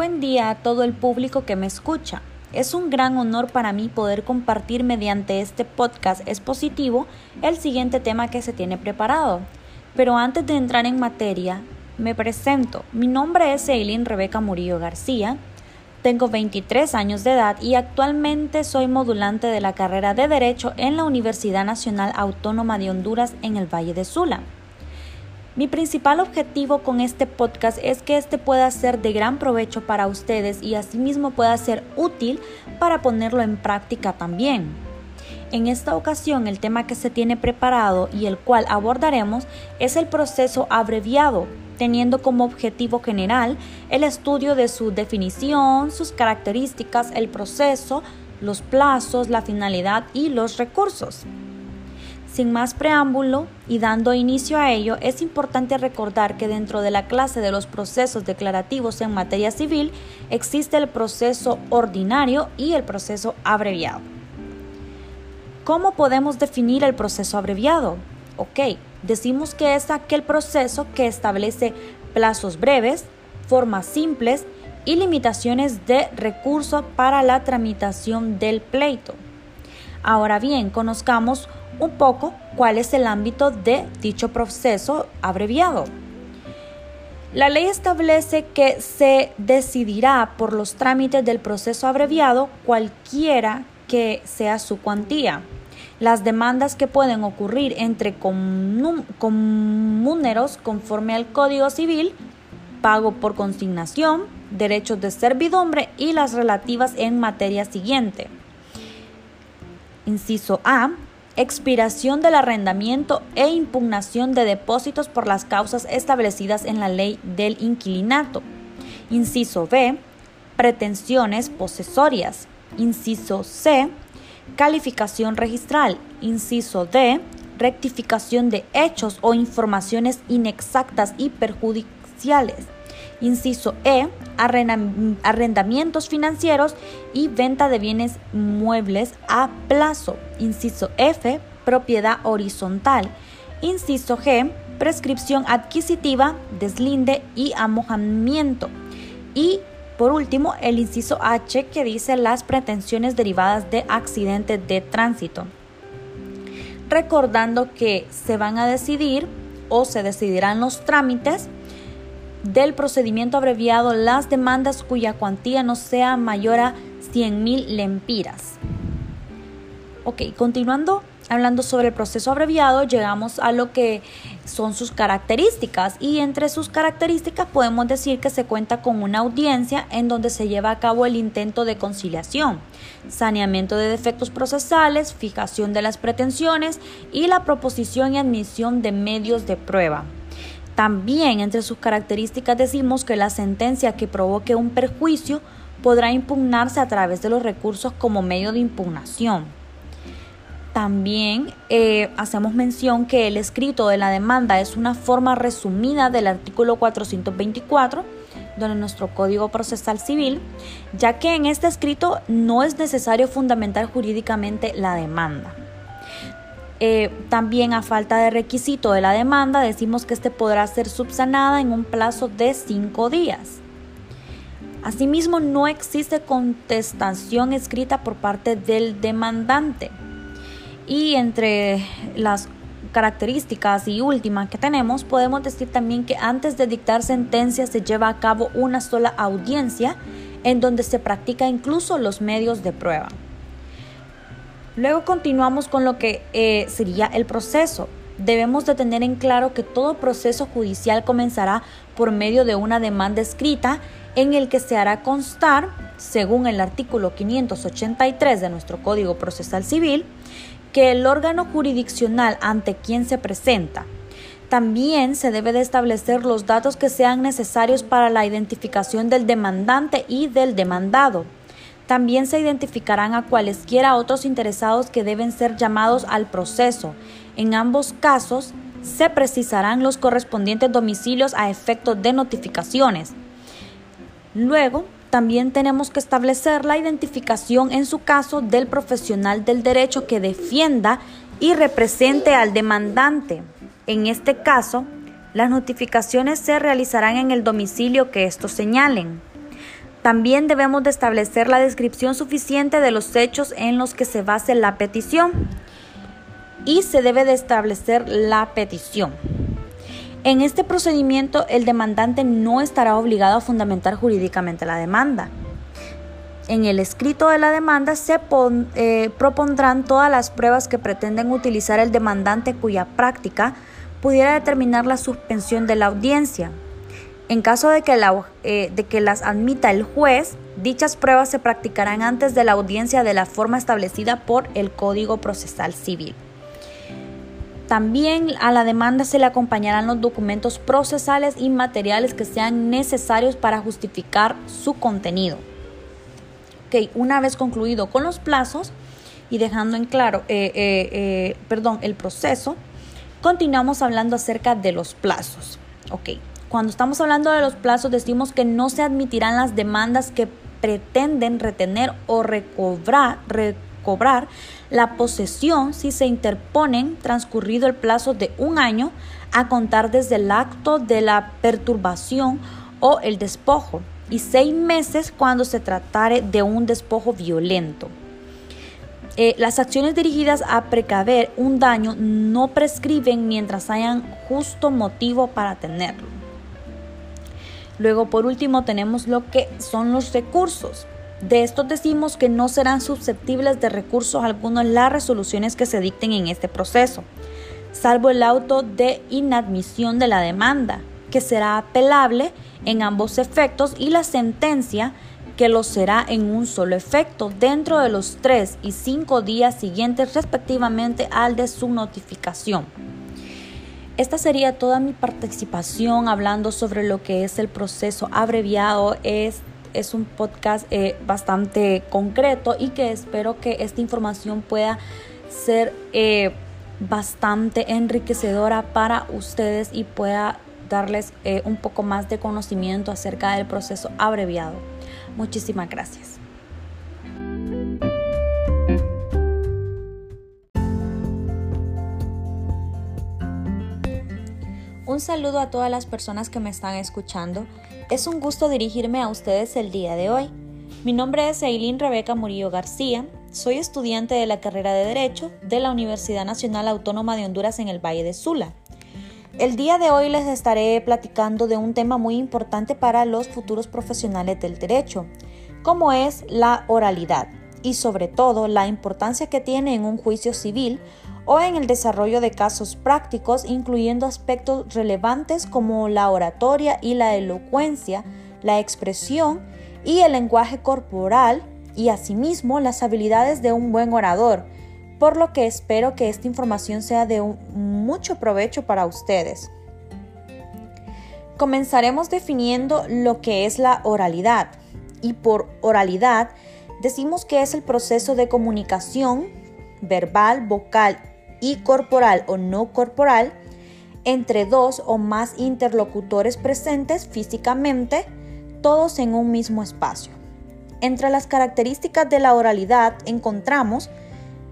Buen día a todo el público que me escucha. Es un gran honor para mí poder compartir mediante este podcast expositivo el siguiente tema que se tiene preparado. Pero antes de entrar en materia, me presento. Mi nombre es Eileen Rebeca Murillo García. Tengo 23 años de edad y actualmente soy modulante de la carrera de Derecho en la Universidad Nacional Autónoma de Honduras en el Valle de Sula. Mi principal objetivo con este podcast es que este pueda ser de gran provecho para ustedes y asimismo pueda ser útil para ponerlo en práctica también. En esta ocasión el tema que se tiene preparado y el cual abordaremos es el proceso abreviado, teniendo como objetivo general el estudio de su definición, sus características, el proceso, los plazos, la finalidad y los recursos. Sin más preámbulo y dando inicio a ello, es importante recordar que dentro de la clase de los procesos declarativos en materia civil existe el proceso ordinario y el proceso abreviado. ¿Cómo podemos definir el proceso abreviado? Ok, decimos que es aquel proceso que establece plazos breves, formas simples y limitaciones de recurso para la tramitación del pleito. Ahora bien, conozcamos un poco cuál es el ámbito de dicho proceso abreviado. La ley establece que se decidirá por los trámites del proceso abreviado cualquiera que sea su cuantía. Las demandas que pueden ocurrir entre comuneros conforme al Código Civil, pago por consignación, derechos de servidumbre y las relativas en materia siguiente. Inciso A expiración del arrendamiento e impugnación de depósitos por las causas establecidas en la ley del inquilinato. Inciso B, pretensiones posesorias. Inciso C, calificación registral. Inciso D, rectificación de hechos o informaciones inexactas y perjudiciales. Inciso E, arrendamientos financieros y venta de bienes muebles a plazo. Inciso F, propiedad horizontal. Inciso G, prescripción adquisitiva, deslinde y amojamiento. Y por último, el inciso H que dice las pretensiones derivadas de accidentes de tránsito. Recordando que se van a decidir o se decidirán los trámites del procedimiento abreviado las demandas cuya cuantía no sea mayor a 100 mil lempiras. Ok, continuando hablando sobre el proceso abreviado, llegamos a lo que son sus características y entre sus características podemos decir que se cuenta con una audiencia en donde se lleva a cabo el intento de conciliación, saneamiento de defectos procesales, fijación de las pretensiones y la proposición y admisión de medios de prueba. También entre sus características decimos que la sentencia que provoque un perjuicio podrá impugnarse a través de los recursos como medio de impugnación. También eh, hacemos mención que el escrito de la demanda es una forma resumida del artículo 424 de nuestro Código Procesal Civil, ya que en este escrito no es necesario fundamentar jurídicamente la demanda. Eh, también a falta de requisito de la demanda, decimos que este podrá ser subsanada en un plazo de cinco días. Asimismo, no existe contestación escrita por parte del demandante. Y entre las características y últimas que tenemos, podemos decir también que antes de dictar sentencia se lleva a cabo una sola audiencia en donde se practica incluso los medios de prueba. Luego continuamos con lo que eh, sería el proceso. Debemos de tener en claro que todo proceso judicial comenzará por medio de una demanda escrita en el que se hará constar, según el artículo 583 de nuestro Código Procesal Civil, que el órgano jurisdiccional ante quien se presenta. También se debe de establecer los datos que sean necesarios para la identificación del demandante y del demandado también se identificarán a cualesquiera otros interesados que deben ser llamados al proceso. En ambos casos, se precisarán los correspondientes domicilios a efectos de notificaciones. Luego, también tenemos que establecer la identificación en su caso del profesional del derecho que defienda y represente al demandante. En este caso, las notificaciones se realizarán en el domicilio que estos señalen. También debemos de establecer la descripción suficiente de los hechos en los que se base la petición y se debe de establecer la petición. En este procedimiento el demandante no estará obligado a fundamentar jurídicamente la demanda. En el escrito de la demanda se eh, propondrán todas las pruebas que pretenden utilizar el demandante cuya práctica pudiera determinar la suspensión de la audiencia. En caso de que, eh, de que las admita el juez, dichas pruebas se practicarán antes de la audiencia de la forma establecida por el Código Procesal Civil. También a la demanda se le acompañarán los documentos procesales y materiales que sean necesarios para justificar su contenido. Okay, una vez concluido con los plazos y dejando en claro, eh, eh, perdón, el proceso, continuamos hablando acerca de los plazos. Okay. Cuando estamos hablando de los plazos, decimos que no se admitirán las demandas que pretenden retener o recobrar, la posesión si se interponen transcurrido el plazo de un año a contar desde el acto de la perturbación o el despojo y seis meses cuando se tratare de un despojo violento. Eh, las acciones dirigidas a precaver un daño no prescriben mientras hayan justo motivo para tenerlo. Luego, por último, tenemos lo que son los recursos. De estos decimos que no serán susceptibles de recursos algunos las resoluciones que se dicten en este proceso, salvo el auto de inadmisión de la demanda, que será apelable en ambos efectos y la sentencia que lo será en un solo efecto dentro de los tres y cinco días siguientes respectivamente al de su notificación. Esta sería toda mi participación hablando sobre lo que es el proceso abreviado. Es, es un podcast eh, bastante concreto y que espero que esta información pueda ser eh, bastante enriquecedora para ustedes y pueda darles eh, un poco más de conocimiento acerca del proceso abreviado. Muchísimas gracias. Un saludo a todas las personas que me están escuchando. Es un gusto dirigirme a ustedes el día de hoy. Mi nombre es Eileen Rebeca Murillo García. Soy estudiante de la carrera de Derecho de la Universidad Nacional Autónoma de Honduras en el Valle de Sula. El día de hoy les estaré platicando de un tema muy importante para los futuros profesionales del derecho, como es la oralidad y sobre todo la importancia que tiene en un juicio civil o en el desarrollo de casos prácticos, incluyendo aspectos relevantes como la oratoria y la elocuencia, la expresión y el lenguaje corporal y asimismo las habilidades de un buen orador, por lo que espero que esta información sea de mucho provecho para ustedes. Comenzaremos definiendo lo que es la oralidad y por oralidad decimos que es el proceso de comunicación verbal, vocal y corporal o no corporal entre dos o más interlocutores presentes físicamente, todos en un mismo espacio. Entre las características de la oralidad encontramos,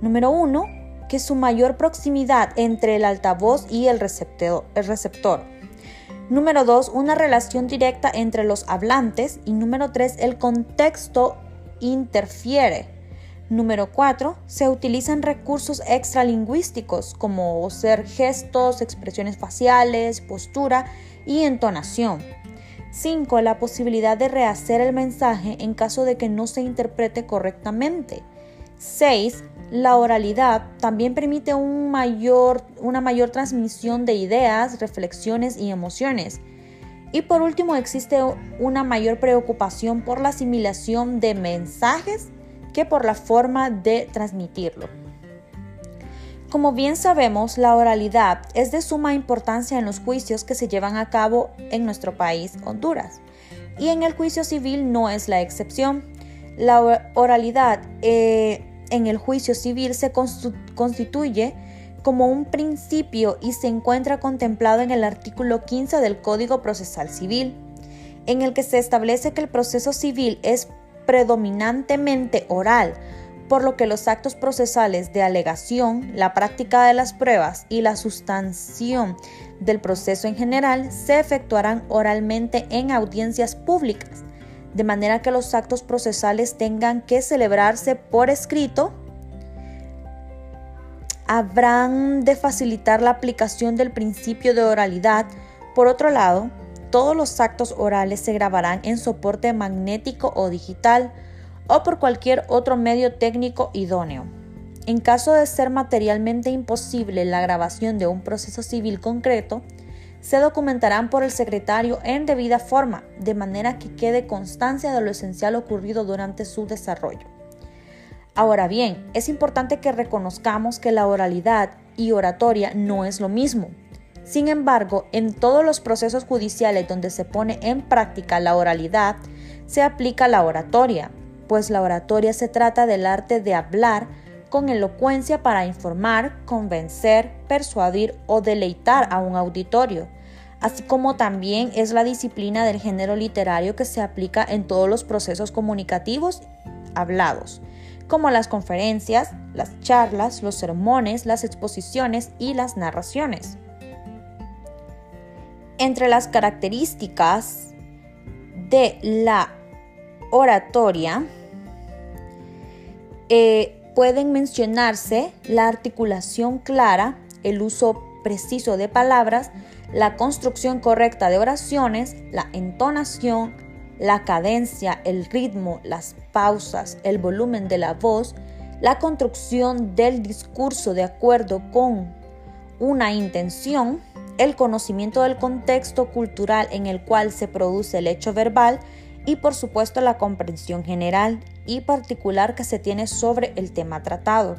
número uno, que su mayor proximidad entre el altavoz y el receptor. El receptor. Número dos, una relación directa entre los hablantes. Y número tres, el contexto interfiere Número 4. Se utilizan recursos extralingüísticos como ser gestos, expresiones faciales, postura y entonación. 5. La posibilidad de rehacer el mensaje en caso de que no se interprete correctamente. 6. La oralidad también permite un mayor, una mayor transmisión de ideas, reflexiones y emociones. Y por último, existe una mayor preocupación por la asimilación de mensajes que por la forma de transmitirlo. Como bien sabemos, la oralidad es de suma importancia en los juicios que se llevan a cabo en nuestro país, Honduras, y en el juicio civil no es la excepción. La oralidad eh, en el juicio civil se constituye como un principio y se encuentra contemplado en el artículo 15 del Código Procesal Civil, en el que se establece que el proceso civil es predominantemente oral, por lo que los actos procesales de alegación, la práctica de las pruebas y la sustanción del proceso en general se efectuarán oralmente en audiencias públicas, de manera que los actos procesales tengan que celebrarse por escrito, habrán de facilitar la aplicación del principio de oralidad. Por otro lado, todos los actos orales se grabarán en soporte magnético o digital o por cualquier otro medio técnico idóneo. En caso de ser materialmente imposible la grabación de un proceso civil concreto, se documentarán por el secretario en debida forma, de manera que quede constancia de lo esencial ocurrido durante su desarrollo. Ahora bien, es importante que reconozcamos que la oralidad y oratoria no es lo mismo. Sin embargo, en todos los procesos judiciales donde se pone en práctica la oralidad, se aplica la oratoria, pues la oratoria se trata del arte de hablar con elocuencia para informar, convencer, persuadir o deleitar a un auditorio, así como también es la disciplina del género literario que se aplica en todos los procesos comunicativos hablados, como las conferencias, las charlas, los sermones, las exposiciones y las narraciones. Entre las características de la oratoria, eh, pueden mencionarse la articulación clara, el uso preciso de palabras, la construcción correcta de oraciones, la entonación, la cadencia, el ritmo, las pausas, el volumen de la voz, la construcción del discurso de acuerdo con una intención, el conocimiento del contexto cultural en el cual se produce el hecho verbal y por supuesto la comprensión general y particular que se tiene sobre el tema tratado.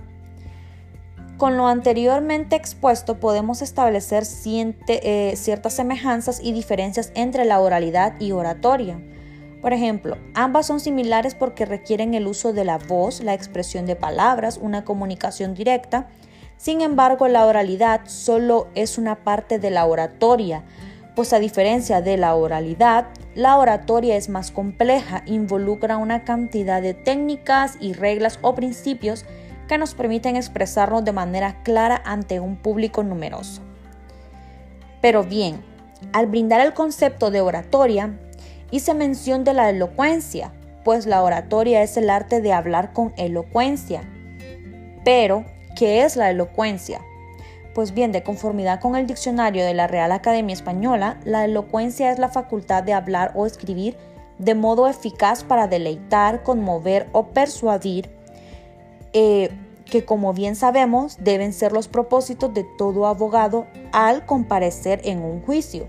Con lo anteriormente expuesto podemos establecer eh, ciertas semejanzas y diferencias entre la oralidad y oratoria. Por ejemplo, ambas son similares porque requieren el uso de la voz, la expresión de palabras, una comunicación directa. Sin embargo, la oralidad solo es una parte de la oratoria, pues a diferencia de la oralidad, la oratoria es más compleja, involucra una cantidad de técnicas y reglas o principios que nos permiten expresarnos de manera clara ante un público numeroso. Pero bien, al brindar el concepto de oratoria, hice mención de la elocuencia, pues la oratoria es el arte de hablar con elocuencia. Pero, ¿qué es la elocuencia? Pues bien, de conformidad con el diccionario de la Real Academia Española, la elocuencia es la facultad de hablar o escribir de modo eficaz para deleitar, conmover o persuadir, eh, que como bien sabemos deben ser los propósitos de todo abogado al comparecer en un juicio.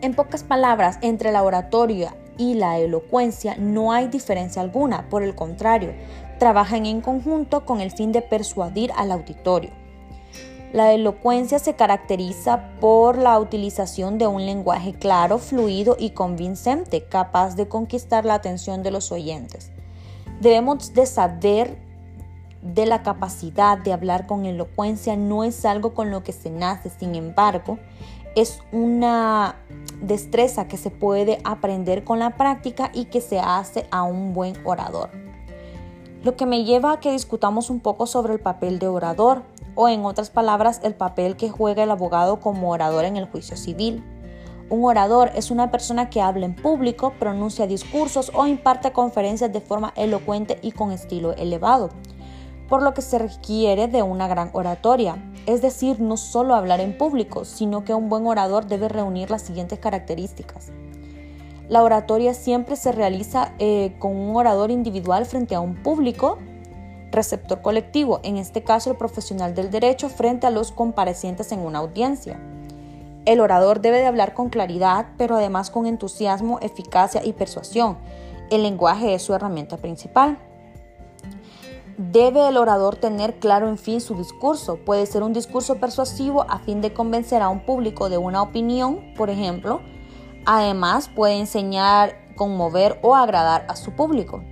En pocas palabras, entre la oratoria y la elocuencia no hay diferencia alguna, por el contrario, trabajan en conjunto con el fin de persuadir al auditorio. La elocuencia se caracteriza por la utilización de un lenguaje claro, fluido y convincente, capaz de conquistar la atención de los oyentes. Debemos de saber de la capacidad de hablar con elocuencia no es algo con lo que se nace, sin embargo, es una destreza que se puede aprender con la práctica y que se hace a un buen orador. Lo que me lleva a que discutamos un poco sobre el papel de orador o en otras palabras el papel que juega el abogado como orador en el juicio civil. Un orador es una persona que habla en público, pronuncia discursos o imparte conferencias de forma elocuente y con estilo elevado, por lo que se requiere de una gran oratoria, es decir, no solo hablar en público, sino que un buen orador debe reunir las siguientes características. La oratoria siempre se realiza eh, con un orador individual frente a un público receptor colectivo, en este caso el profesional del derecho frente a los comparecientes en una audiencia. El orador debe de hablar con claridad, pero además con entusiasmo, eficacia y persuasión. El lenguaje es su herramienta principal. Debe el orador tener claro en fin su discurso. Puede ser un discurso persuasivo a fin de convencer a un público de una opinión, por ejemplo. Además, puede enseñar, conmover o agradar a su público.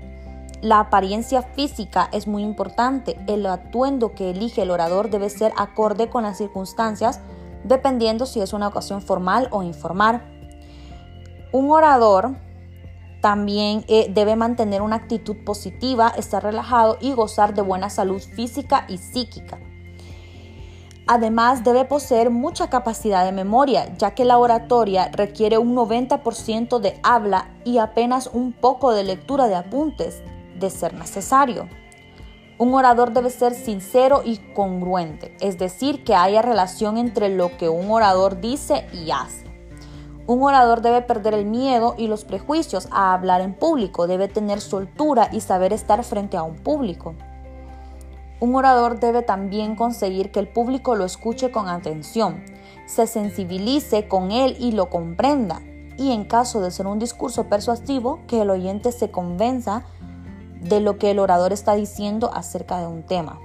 La apariencia física es muy importante. El atuendo que elige el orador debe ser acorde con las circunstancias, dependiendo si es una ocasión formal o informal. Un orador también eh, debe mantener una actitud positiva, estar relajado y gozar de buena salud física y psíquica. Además, debe poseer mucha capacidad de memoria, ya que la oratoria requiere un 90% de habla y apenas un poco de lectura de apuntes, de ser necesario. Un orador debe ser sincero y congruente, es decir, que haya relación entre lo que un orador dice y hace. Un orador debe perder el miedo y los prejuicios a hablar en público, debe tener soltura y saber estar frente a un público. Un orador debe también conseguir que el público lo escuche con atención, se sensibilice con él y lo comprenda, y en caso de ser un discurso persuasivo, que el oyente se convenza de lo que el orador está diciendo acerca de un tema.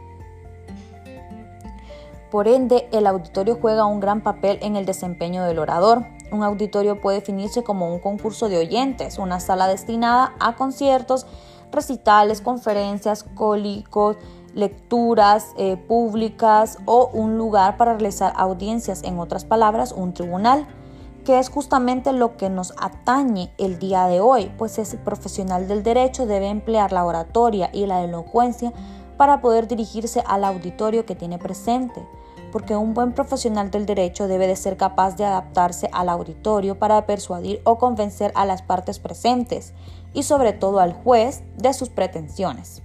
Por ende, el auditorio juega un gran papel en el desempeño del orador. Un auditorio puede definirse como un concurso de oyentes, una sala destinada a conciertos, recitales, conferencias, cólicos, lecturas eh, públicas o un lugar para realizar audiencias, en otras palabras, un tribunal, que es justamente lo que nos atañe el día de hoy, pues ese profesional del derecho debe emplear la oratoria y la elocuencia para poder dirigirse al auditorio que tiene presente, porque un buen profesional del derecho debe de ser capaz de adaptarse al auditorio para persuadir o convencer a las partes presentes y sobre todo al juez de sus pretensiones.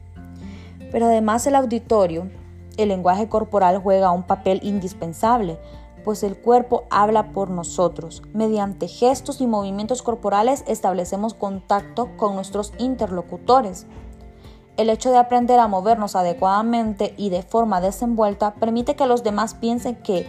Pero además el auditorio, el lenguaje corporal juega un papel indispensable, pues el cuerpo habla por nosotros. Mediante gestos y movimientos corporales establecemos contacto con nuestros interlocutores. El hecho de aprender a movernos adecuadamente y de forma desenvuelta permite que los demás piensen que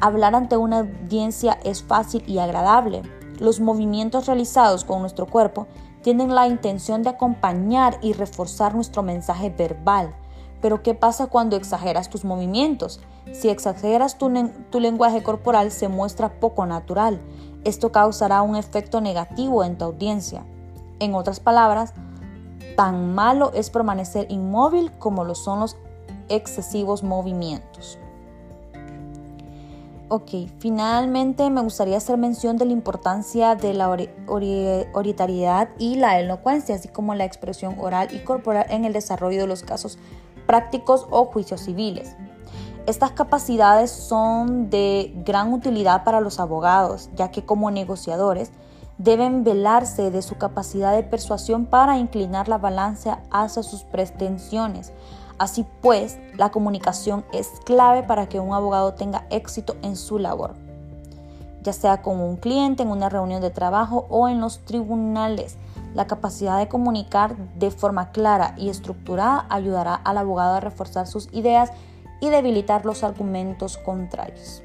hablar ante una audiencia es fácil y agradable. Los movimientos realizados con nuestro cuerpo tienen la intención de acompañar y reforzar nuestro mensaje verbal. Pero ¿qué pasa cuando exageras tus movimientos? Si exageras tu, tu, lenguaje corporal se muestra poco natural. Esto causará un efecto negativo en tu audiencia. En otras palabras, tan malo es permanecer inmóvil como lo son los excesivos movimientos. Ok, finalmente me gustaría hacer mención de la importancia de la orientariedad y la elocuencia, así como la expresión oral y corporal en el desarrollo de los casos prácticos o juicios civiles. Estas capacidades son de gran utilidad para los abogados, ya que como negociadores deben velarse de su capacidad de persuasión para inclinar la balanza hacia sus pretensiones, Así pues, la comunicación es clave para que un abogado tenga éxito en su labor, ya sea con un cliente, en una reunión de trabajo o en los tribunales. La capacidad de comunicar de forma clara y estructurada ayudará al abogado a reforzar sus ideas y debilitar los argumentos contrarios.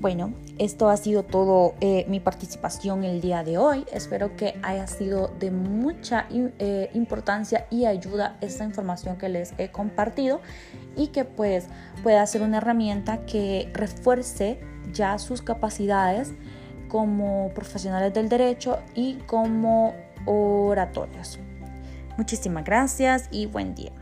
Bueno, esto ha sido todo eh, mi participación el día de hoy. Espero que haya sido de mucha eh, importancia y ayuda esta información que les he compartido y que pues pueda ser una herramienta que refuerce ya sus capacidades como profesionales del derecho y como oratorios. Muchísimas gracias y buen día.